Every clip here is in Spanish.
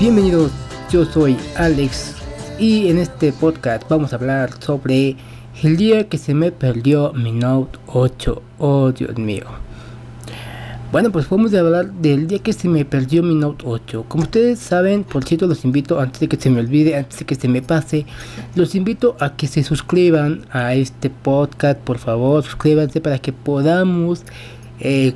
Bienvenidos. Yo soy Alex y en este podcast vamos a hablar sobre el día que se me perdió mi Note 8. Oh Dios mío. Bueno, pues vamos a hablar del día que se me perdió mi Note 8. Como ustedes saben, por cierto, los invito, antes de que se me olvide, antes de que se me pase, los invito a que se suscriban a este podcast, por favor, suscríbanse para que podamos eh,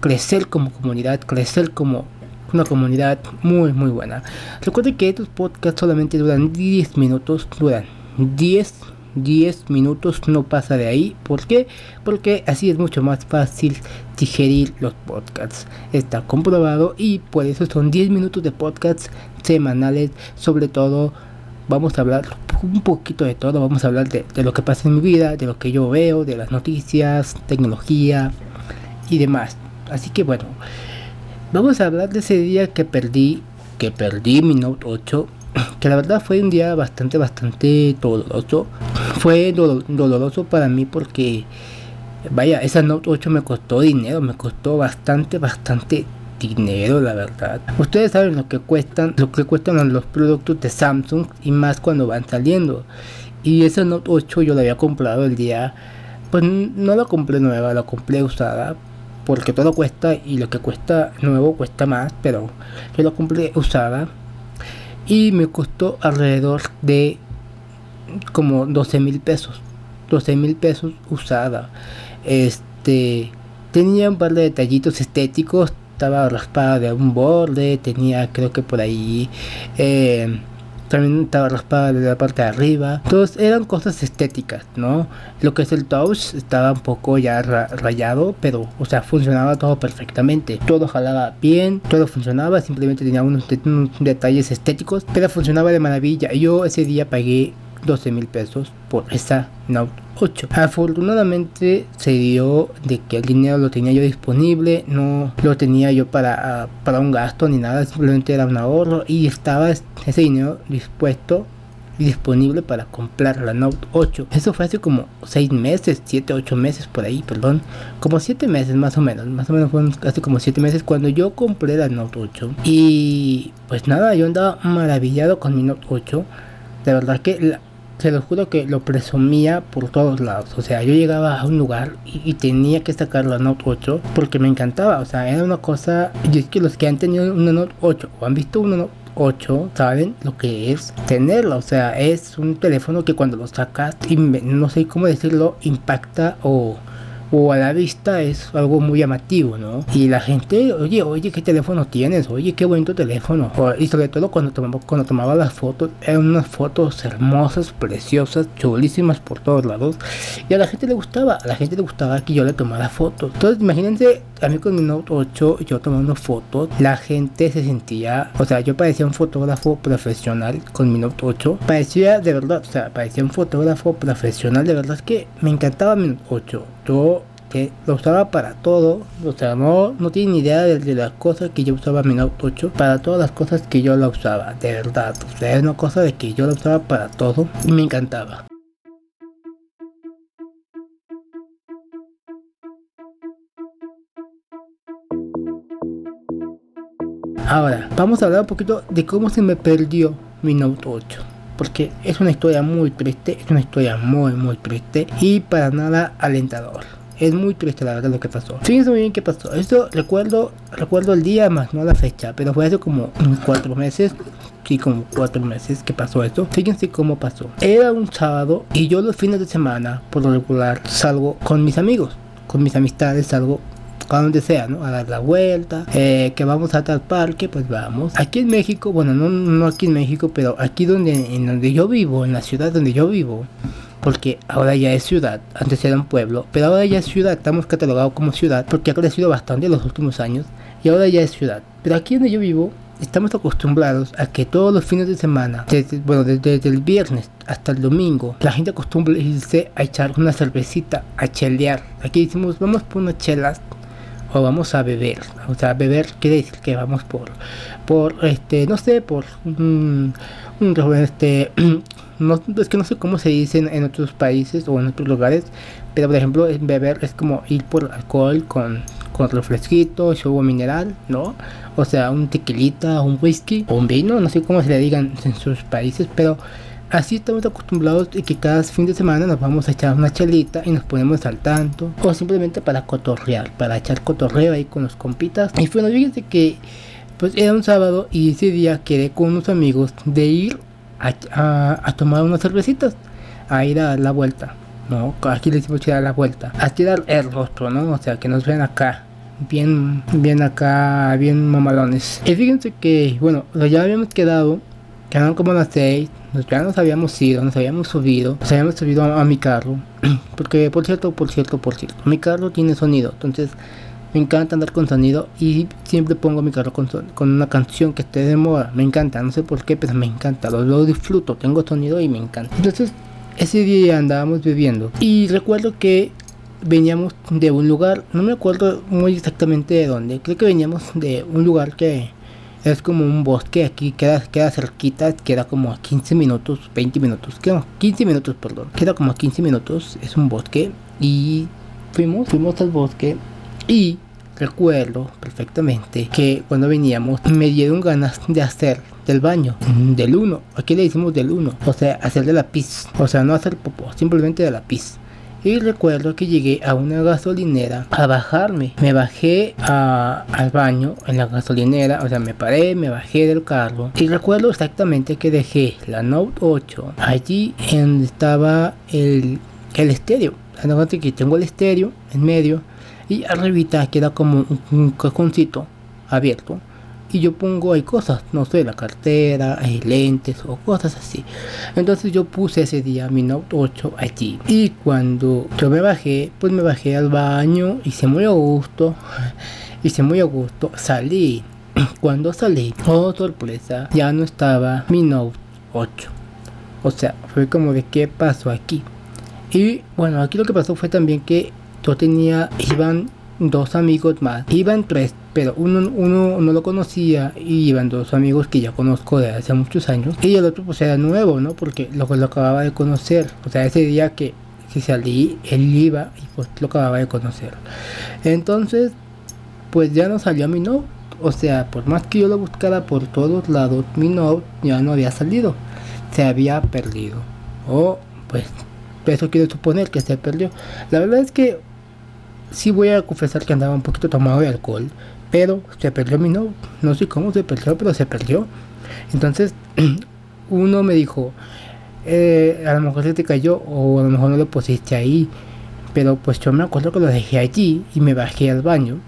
crecer como comunidad, crecer como una comunidad muy muy buena. Recuerden que estos podcasts solamente duran 10 minutos, duran 10 10 minutos, no pasa de ahí. ¿Por qué? Porque así es mucho más fácil digerir los podcasts. Está comprobado y por eso son 10 minutos de podcasts semanales. Sobre todo, vamos a hablar un poquito de todo. Vamos a hablar de, de lo que pasa en mi vida, de lo que yo veo, de las noticias, tecnología y demás. Así que bueno. Vamos a hablar de ese día que perdí, que perdí mi Note 8, que la verdad fue un día bastante, bastante doloroso. Fue doloroso para mí porque, vaya, esa Note 8 me costó dinero, me costó bastante, bastante dinero, la verdad. Ustedes saben lo que cuestan, lo que cuestan los productos de Samsung y más cuando van saliendo. Y esa Note 8 yo la había comprado el día, pues no la compré nueva, la compré usada porque todo cuesta y lo que cuesta nuevo cuesta más, pero yo lo compré usada y me costó alrededor de como 12 mil pesos. 12 mil pesos usada. Este tenía un par de detallitos estéticos. Estaba raspada de un borde. Tenía creo que por ahí eh, también estaba raspada de la parte de arriba. Todos eran cosas estéticas, ¿no? Lo que es el touch estaba un poco ya rayado, pero, o sea, funcionaba todo perfectamente. Todo jalaba bien, todo funcionaba, simplemente tenía unos, unos detalles estéticos, pero funcionaba de maravilla. Yo ese día pagué 12 mil pesos por esa Note 8. Afortunadamente se dio de que el dinero lo tenía yo disponible, no lo tenía yo para, para un gasto ni nada, simplemente era un ahorro y estaba ese dinero dispuesto y disponible para comprar la Note 8. Eso fue hace como 6 meses, 7, 8 meses por ahí, perdón. Como 7 meses más o menos, más o menos fueron hace como 7 meses cuando yo compré la Note 8. Y pues nada, yo andaba maravillado con mi Note 8. De verdad que la, se lo juro que lo presumía por todos lados. O sea, yo llegaba a un lugar y, tenía que sacar la Note 8 porque me encantaba. O sea, era una cosa. Y es que los que han tenido una Note 8 o han visto una Note 8 saben lo que es tenerla. O sea, es un teléfono que cuando lo sacas, no sé cómo decirlo, impacta o o a la vista es algo muy llamativo, ¿no? Y la gente, oye, oye, ¿qué teléfono tienes? Oye, qué bonito teléfono. Y sobre todo cuando tomaba, cuando tomaba las fotos, eran unas fotos hermosas, preciosas, chulísimas por todos lados. Y a la gente le gustaba, a la gente le gustaba que yo le tomara fotos. Entonces, imagínense, a mí con mi Note 8, yo tomando fotos, la gente se sentía, o sea, yo parecía un fotógrafo profesional con mi Note 8. Parecía de verdad, o sea, parecía un fotógrafo profesional, de verdad es que me encantaba mi Note 8. Yo que lo usaba para todo, o sea, no, no tiene ni idea de, las cosas que yo usaba mi Note 8, para todas las cosas que yo la usaba, de verdad, o sea, es una cosa de que yo la usaba para todo y me encantaba. Ahora, vamos a hablar un poquito de cómo se me perdió mi Note 8 porque es una historia muy triste, es una historia muy muy triste y para nada alentador. Es muy triste la verdad lo que pasó. Fíjense muy bien qué pasó. Esto recuerdo, recuerdo el día más no la fecha, pero fue hace como cuatro meses. Sí, como cuatro meses que pasó esto. Fíjense cómo pasó. Era un sábado y yo los fines de semana, por lo regular, salgo con mis amigos, con mis amistades, salgo a donde sea, ¿no? A dar la vuelta, eh, que vamos a tal parque, pues vamos. Aquí en México, bueno, no, no aquí en México, pero aquí donde, en donde yo vivo, en la ciudad donde yo vivo, porque ahora ya es ciudad, antes era un pueblo, pero ahora ya es ciudad, estamos catalogados como ciudad porque ha crecido bastante en los últimos años y ahora ya es ciudad. Pero aquí donde yo vivo, estamos acostumbrados a que todos los fines de semana, desde, bueno, desde, el viernes hasta el domingo, la gente acostumbra irse a echar una cervecita, a chelear. Aquí decimos, vamos por unas chelas o vamos a beber. O sea, beber quiere decir que vamos por, por este, no sé, por un, un este, no, es que no sé cómo se dice en, otros países o en otros lugares, pero por ejemplo beber es como ir por alcohol con, con refresquito, jugo mineral, ¿no? O sea, un tequilita, un whisky, un vino, no sé cómo se le digan en sus países, pero así estamos acostumbrados y que cada fin de semana nos vamos a echar una chelita y nos ponemos al tanto, o simplemente para cotorrear, para echar cotorreo ahí con los compitas. Y bueno, fíjense que pues era un sábado y ese día quedé con unos amigos de ir a, tomar unas cervecitas, a ir a dar la vuelta. No, aquí le decimos que dar la vuelta, a tirar el rostro, ¿no? O sea, que nos ven acá, bien, bien acá, bien mamalones. Y fíjense que, bueno, ya habíamos quedado, quedaron como las seis, ya nos habíamos ido, nos habíamos subido, nos habíamos subido a, a mi carro, porque por cierto, por cierto, por cierto, mi carro tiene sonido, entonces me encanta andar con sonido y siempre pongo mi carro con, con una canción que esté de moda. Me encanta, no sé por qué, pero me encanta. Lo, disfruto, tengo sonido y me encanta. Entonces, ese día andábamos bebiendo y recuerdo que veníamos de un lugar, no me acuerdo muy exactamente de dónde. Creo que veníamos de un lugar que es como un bosque aquí, queda, queda cerquita, queda como a 15 minutos, 20 minutos, queda 15 minutos, perdón, queda como a 15 minutos, es un bosque y fuimos, fuimos al bosque y recuerdo perfectamente que cuando veníamos me dieron ganas de hacer del baño, del uno, aquí le decimos del uno, o sea, hacer de la pis, o sea, no hacer popó, simplemente de la pis. Y recuerdo que llegué a una gasolinera a bajarme. Me bajé al baño en la gasolinera. O sea, me paré, me bajé del carro. Y recuerdo exactamente que dejé la Note 8 allí en estaba el, el estéreo. que tengo el estéreo en medio y arribita queda como un, cajoncito abierto y yo pongo ahí cosas, no sé, la cartera, hay lentes o cosas así. Entonces yo puse ese día mi Note 8 allí. Y cuando yo me bajé, pues me bajé al baño, hice muy a gusto, hice muy a gusto, salí. Cuando salí, oh sorpresa, ya no estaba mi Note 8. O sea, fue como de qué pasó aquí. Y bueno, aquí lo que pasó fue también que yo tenía, iban dos amigos más, iban tres, pero uno, uno no lo conocía y iban dos amigos que ya conozco de hace muchos años y el otro pues era nuevo, ¿no? Porque lo, lo acababa de conocer, o sea, ese día que, que salí, él iba y pues lo acababa de conocer. Entonces, pues ya no salió mi note, o sea, por más que yo lo buscara por todos lados, mi note ya no había salido, se había perdido. O pues eso quiero suponer que se perdió. La verdad es que sí voy a confesar que andaba un poquito tomado de alcohol, pero se perdió mi no, no sé cómo se perdió, pero se perdió. Entonces, uno me dijo, eh, a lo mejor se te cayó o a lo mejor no lo pusiste ahí, pero pues yo me acuerdo que lo dejé allí y me bajé al baño.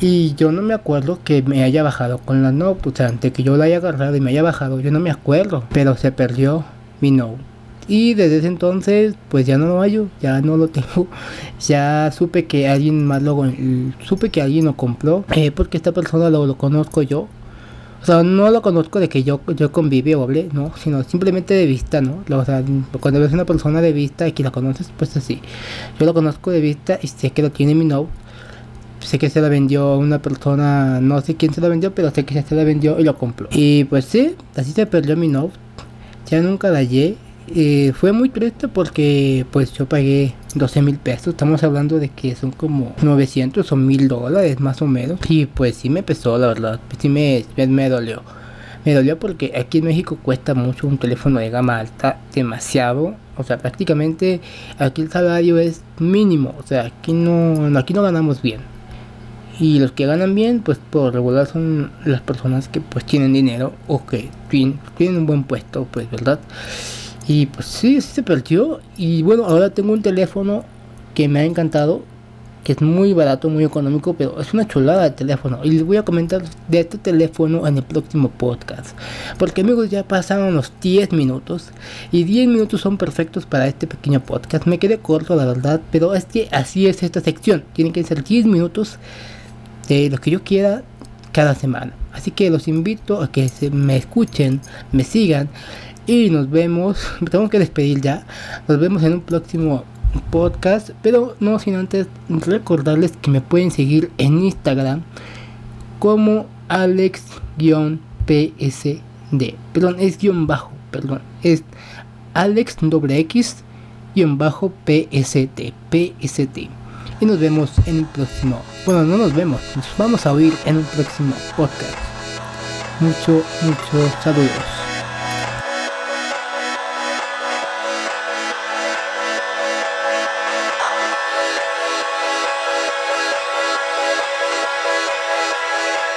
Y yo no me acuerdo que me haya bajado con la no, o sea, antes que yo la haya agarrado y me haya bajado, yo no me acuerdo, pero se perdió mi no. Y desde ese entonces, pues ya no lo hallo, ya no lo tengo. Ya supe que alguien más lo, supe que alguien lo compró, eh, porque esta persona lo, conozco yo. O sea, no lo conozco de que yo, yo convive o hablé, no, sino simplemente de vista, ¿no? O sea, cuando ves una persona de vista y que la conoces, pues así. Yo lo conozco de vista y sé que lo tiene mi note. Sé que se la vendió una persona, no sé quién se la vendió, pero sé que se la vendió y lo compró. Y pues sí, así se perdió mi note. Ya nunca la hallé eh, fue muy triste porque pues yo pagué 12 mil pesos. Estamos hablando de que son como 900 o 1000 dólares más o menos. Y pues sí me pesó, la verdad. Sí me, me dolió. Me dolió porque aquí en México cuesta mucho un teléfono de gama alta, demasiado. O sea, prácticamente aquí el salario es mínimo. O sea, aquí no, aquí no ganamos bien. Y los que ganan bien, pues por regular son las personas que pues tienen dinero o que tienen un buen puesto, pues, ¿verdad? Y pues sí, sí se perdió. Y bueno, ahora tengo un teléfono que me ha encantado, que es muy barato, muy económico, pero es una chulada de teléfono. Y les voy a comentar de este teléfono en el próximo podcast. Porque amigos, ya pasaron los 10 minutos. Y 10 minutos son perfectos para este pequeño podcast. Me quedé corto, la verdad, pero es que así es esta sección. Tienen que ser 10 minutos de lo que yo quiera cada semana. Así que los invito a que se me escuchen, me sigan y nos vemos. Tengo que despedir ya. Nos vemos en un próximo podcast. Pero no sin antes recordarles que me pueden seguir en Instagram como Alex-PSD. Perdón, es guion bajo. Perdón, es Alex X guion bajo PST. PST. y nos vemos en un próximo. Bueno, no nos vemos, nos vamos a oír en un próximo podcast. Mucho, muchos saludos.